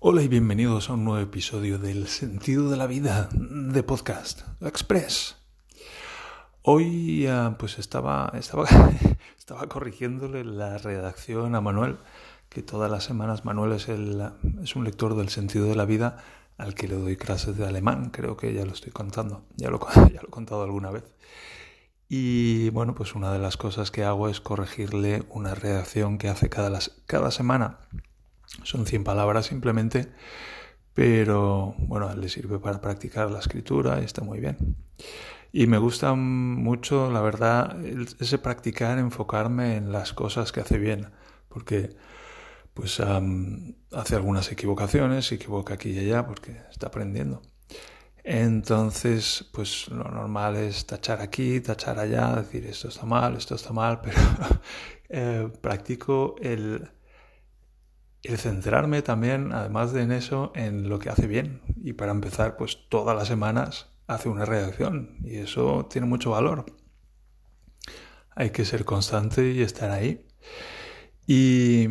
Hola y bienvenidos a un nuevo episodio del Sentido de la Vida de Podcast Express. Hoy ah, pues estaba, estaba, estaba corrigiéndole la redacción a Manuel, que todas las semanas Manuel es, el, es un lector del Sentido de la Vida al que le doy clases de alemán, creo que ya lo estoy contando, ya lo, ya lo he contado alguna vez. Y bueno, pues una de las cosas que hago es corregirle una redacción que hace cada, cada semana son 100 palabras simplemente, pero bueno, le sirve para practicar la escritura y está muy bien. Y me gusta mucho, la verdad, ese practicar, enfocarme en las cosas que hace bien, porque pues hace algunas equivocaciones, se equivoca aquí y allá porque está aprendiendo. Entonces, pues lo normal es tachar aquí, tachar allá, decir esto está mal, esto está mal, pero eh, practico el el centrarme también, además de en eso, en lo que hace bien. Y para empezar, pues todas las semanas hace una redacción y eso tiene mucho valor. Hay que ser constante y estar ahí. Y,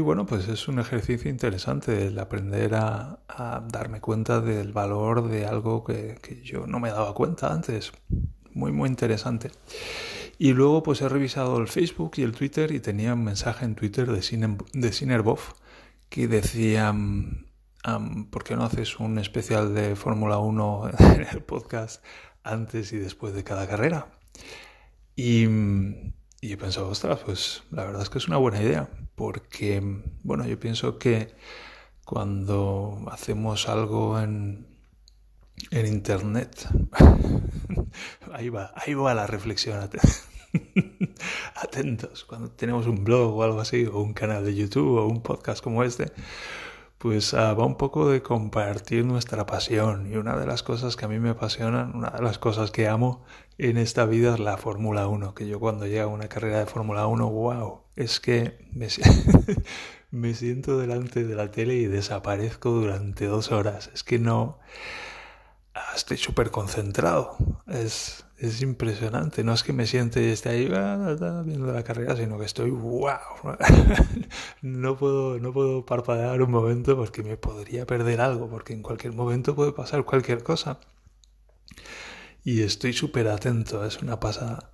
bueno, pues es un ejercicio interesante el aprender a, darme cuenta del valor de algo que, yo no me daba cuenta antes. Muy, muy interesante. Y luego pues he revisado el Facebook y el Twitter y tenía un mensaje en Twitter de, Cine, de que decía, ¿por qué no haces un especial de Fórmula 1 en el podcast antes y después de cada carrera? Y, y he pensado, ostras, pues la verdad es que es una buena idea, porque, bueno, yo pienso que cuando hacemos algo en, en Internet, ahí va, ahí va la reflexión. Atentos, cuando tenemos un blog o algo así, o un canal de YouTube o un podcast como este, pues ah, va un poco de compartir nuestra pasión. Y una de las cosas que a mí me apasionan, una de las cosas que amo en esta vida es la Fórmula 1. Que yo cuando llego a una carrera de Fórmula 1, wow, es que me, me siento delante de la tele y desaparezco durante dos horas. Es que no ah, estoy súper concentrado. Es, es impresionante. No es que me siente y esté ahí ah, viendo la carrera, sino que estoy wow. no puedo, no puedo parpadear un momento porque me podría perder algo, porque en cualquier momento puede pasar cualquier cosa. Y estoy súper atento, es una pasada.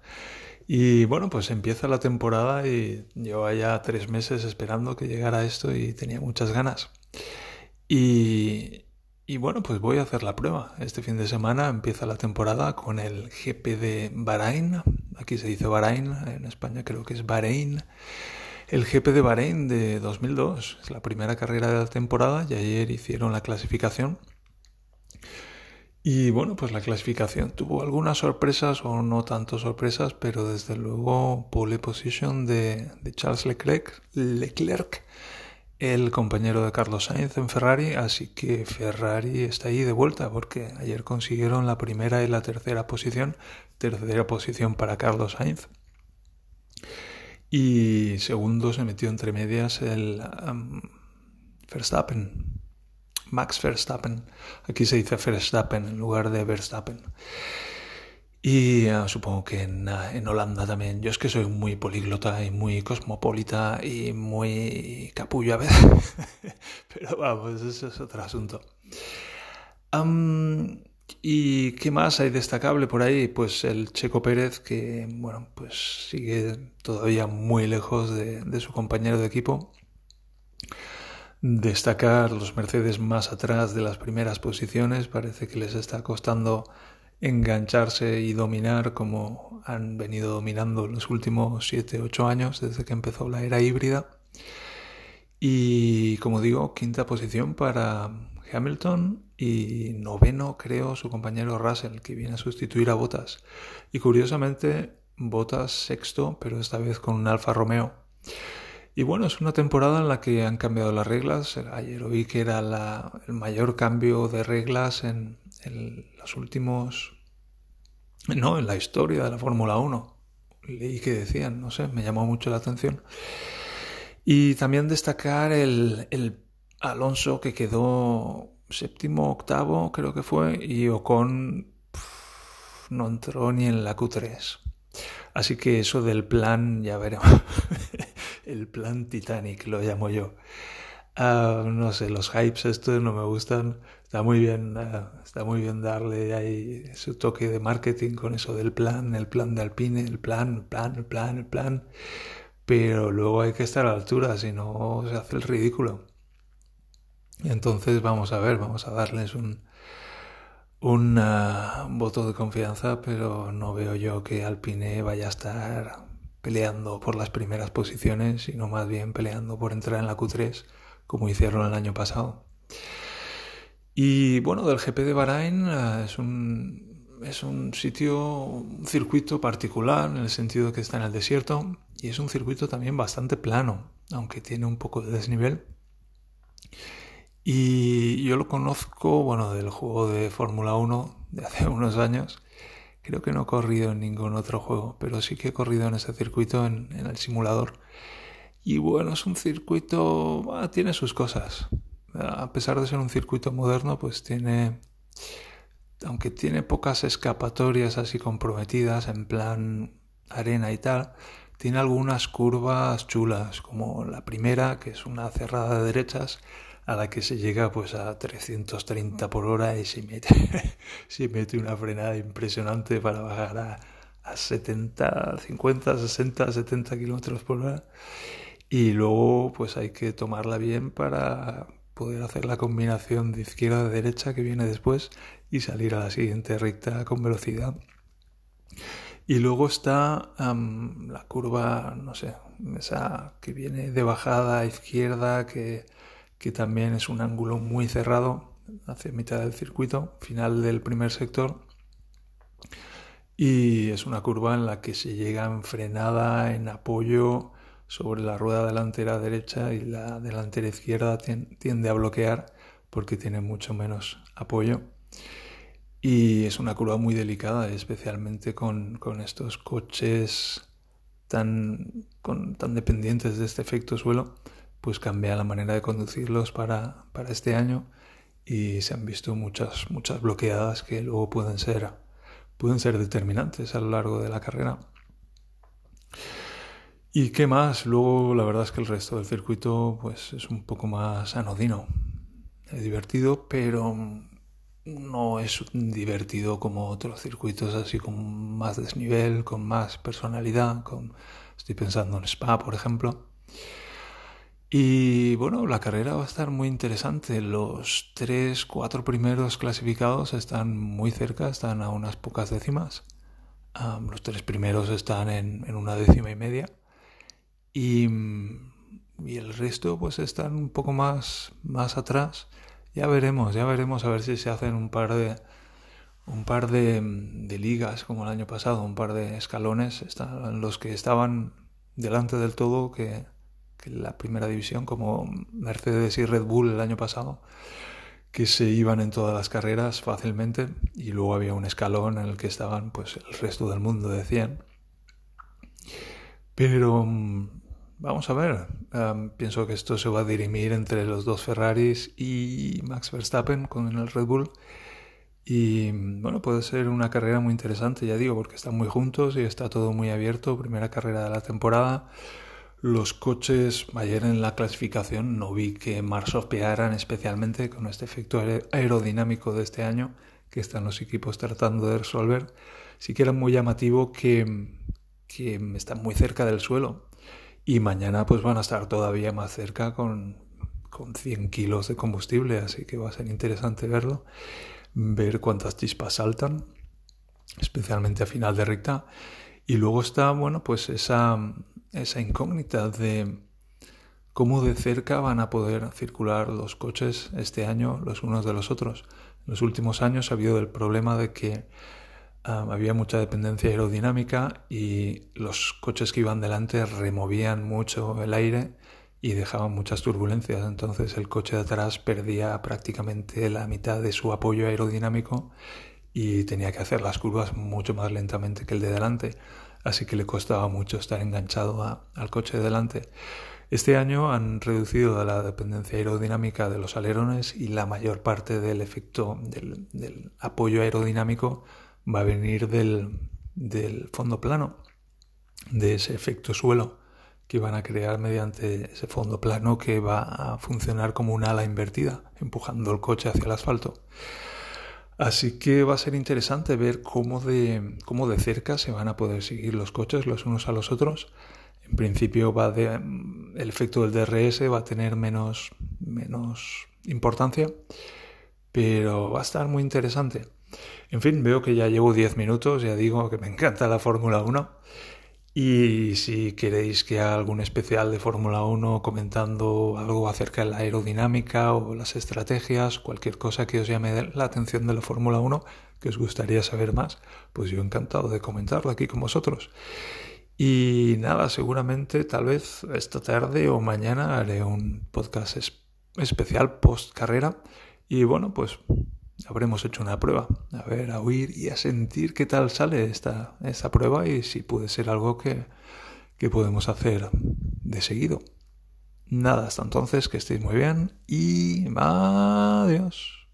Y bueno, pues empieza la temporada y llevo ya tres meses esperando que llegara esto y tenía muchas ganas. Y, y bueno, pues voy a hacer la prueba. Este fin de semana empieza la temporada con el GP de Bahrein. Aquí se dice Bahrein, en España creo que es Bahrein. El GP de Bahrein de 2002 es la primera carrera de la temporada y ayer hicieron la clasificación. Y bueno, pues la clasificación tuvo algunas sorpresas o no tanto sorpresas, pero desde luego pole position de, de Charles Leclerc, Leclerc el compañero de Carlos Sainz en Ferrari, así que Ferrari está ahí de vuelta porque ayer consiguieron la primera y la tercera posición, tercera posición para Carlos Sainz. Y segundo se metió entre medias el um, Verstappen, Max Verstappen. Aquí se dice Verstappen en lugar de Verstappen. Y ah, supongo que en, ah, en, Holanda también. Yo es que soy muy políglota y muy cosmopolita y muy capullo a veces. Pero vamos, eso es otro asunto. ¿Y qué más hay destacable por ahí? Pues el Checo Pérez, que bueno, pues sigue todavía muy lejos de, de su compañero de equipo. Destacar los Mercedes más atrás de las primeras posiciones. Parece que les está costando engancharse y dominar como han venido dominando los últimos 7-8 años desde que empezó la era híbrida. Y como digo, quinta posición para Hamilton y noveno creo su compañero Russell que viene a sustituir a Bottas. Y curiosamente Bottas sexto, pero esta vez con un Alfa Romeo. Y bueno, es una temporada en la que han cambiado las reglas. Ayer oí que era el mayor cambio de reglas en, en los últimos... No, en la historia de la Fórmula 1. Leí que decían, no sé, me llamó mucho la atención. Y también destacar el, el Alonso que quedó séptimo, octavo, creo que fue, y Ocon no entró ni en la Q3. Así que eso del plan, ya veremos. el plan Titanic lo llamo yo. Ah, no sé, los hypes estos no me gustan. Está muy bien, ah, está muy bien darle ahí su toque de marketing con eso del plan, el plan de Alpine, el plan, el plan, el plan, el plan. Pero luego hay que estar a la altura, si no se hace el ridículo. Entonces vamos a ver, vamos a darles un, un voto de confianza, pero no veo yo que Alpine vaya a estar peleando por las primeras posiciones, sino más bien peleando por entrar en la Q3 como hicieron el año pasado. Y bueno, del GP de Bahrain eh, es un, es un sitio, un circuito particular en el sentido que está en el desierto y es un circuito también bastante plano, aunque tiene un poco de desnivel. Y yo lo conozco, bueno, del juego de Fórmula 1 de hace unos años. Creo que no he corrido en ningún otro juego, pero sí que he corrido en ese circuito en el simulador. Y bueno, es un circuito, tiene sus cosas. A pesar de ser un circuito moderno, pues tiene, aunque tiene pocas escapatorias así comprometidas, en plan arena y tal, tiene algunas curvas chulas, como la primera, que es una cerrada de derechas, a la que se llega pues a 330 por hora y se mete, se mete una frenada impresionante para bajar a, a 70, 50, 60, 70 kilómetros por hora y luego pues hay que tomarla bien para poder hacer la combinación de izquierda a derecha que viene después y salir a la siguiente recta con velocidad. Y luego está la curva, no sé, esa que viene de bajada a izquierda, que, que también es un ángulo muy cerrado hacia mitad del circuito, final del primer sector. Y es una curva en la que se llega en frenada, en apoyo, sobre la rueda delantera derecha y la delantera izquierda tiende a bloquear porque tiene mucho menos apoyo. Y es una curva muy delicada, especialmente con, estos coches tan, tan dependientes de este efecto suelo, pues cambia la manera de conducirlos para, para este año y se han visto muchas, muchas bloqueadas que luego pueden ser, pueden ser determinantes a lo largo de la carrera. ¿Y qué más? Luego la verdad es que el resto del circuito pues es un poco más anodino. Es divertido, pero no es divertido como otros circuitos así con más desnivel, con más personalidad, con estoy pensando en Spa, por ejemplo. Y bueno, la carrera va a estar muy interesante. Los tres, cuatro primeros clasificados están muy cerca, están a unas pocas décimas. los tres primeros están en una décima y media y, y, el resto pues están un poco más, más atrás. Ya veremos, ya veremos a ver si se hacen un par de un par de, de ligas como el año pasado, un par de escalones, están los que estaban delante del todo que, la primera división, como Mercedes y Red Bull el año pasado, que se iban en todas las carreras fácilmente y luego había un escalón en el que estaban pues el resto del mundo decían. Pero Vamos a ver. pienso que esto se va a dirimir entre los dos Ferraris y Max Verstappen con el Red Bull. Y bueno, puede ser una carrera muy interesante, ya digo, porque están muy juntos y está todo muy abierto. Primera carrera de la temporada. Los coches, ayer en la clasificación no vi que marsopearan especialmente con este efecto aerodinámico de este año que están los equipos tratando de resolver. Sí que era muy llamativo que, que están muy cerca del suelo y mañana pues van a estar todavía más cerca con, con 100 kilos de combustible, así que va a ser interesante verlo, ver cuántas chispas saltan, especialmente a final de recta. Y luego está, bueno, pues esa, esa incógnita de cómo de cerca van a poder circular los coches este año los unos de los otros. En los últimos años ha habido el problema de que había mucha dependencia aerodinámica y los coches que iban delante removían mucho el aire y dejaban muchas turbulencias. Entonces el coche de atrás perdía prácticamente la mitad de su apoyo aerodinámico y tenía que hacer las curvas mucho más lentamente que el de delante. Así que le costaba mucho estar enganchado al coche de delante. Este año han reducido la dependencia aerodinámica de los alerones y la mayor parte del efecto del apoyo aerodinámico va a venir del, del fondo plano, de ese efecto suelo que van a crear mediante ese fondo plano que va a funcionar como una ala invertida, empujando el coche hacia el asfalto. Así que va a ser interesante ver cómo de, cómo de cerca se van a poder seguir los coches los unos a los otros. En principio va de, el efecto del DRS va a tener menos, menos importancia, pero va a estar muy interesante. En fin, veo que ya llevo 10 minutos, ya digo que me encanta la Fórmula 1 y si queréis que haga algún especial de Fórmula 1 comentando algo acerca de la aerodinámica o las estrategias, cualquier cosa que os llame la atención de la Fórmula 1, que os gustaría saber más, pues yo encantado de comentarlo aquí con vosotros. Y nada, seguramente tal vez esta tarde o mañana haré un podcast especial post carrera y bueno, pues habremos hecho una prueba, a ver, a oír y a sentir qué tal sale esta, esta prueba y si puede ser algo que, que podemos hacer de seguido. Nada, hasta entonces, que estéis muy bien y adiós.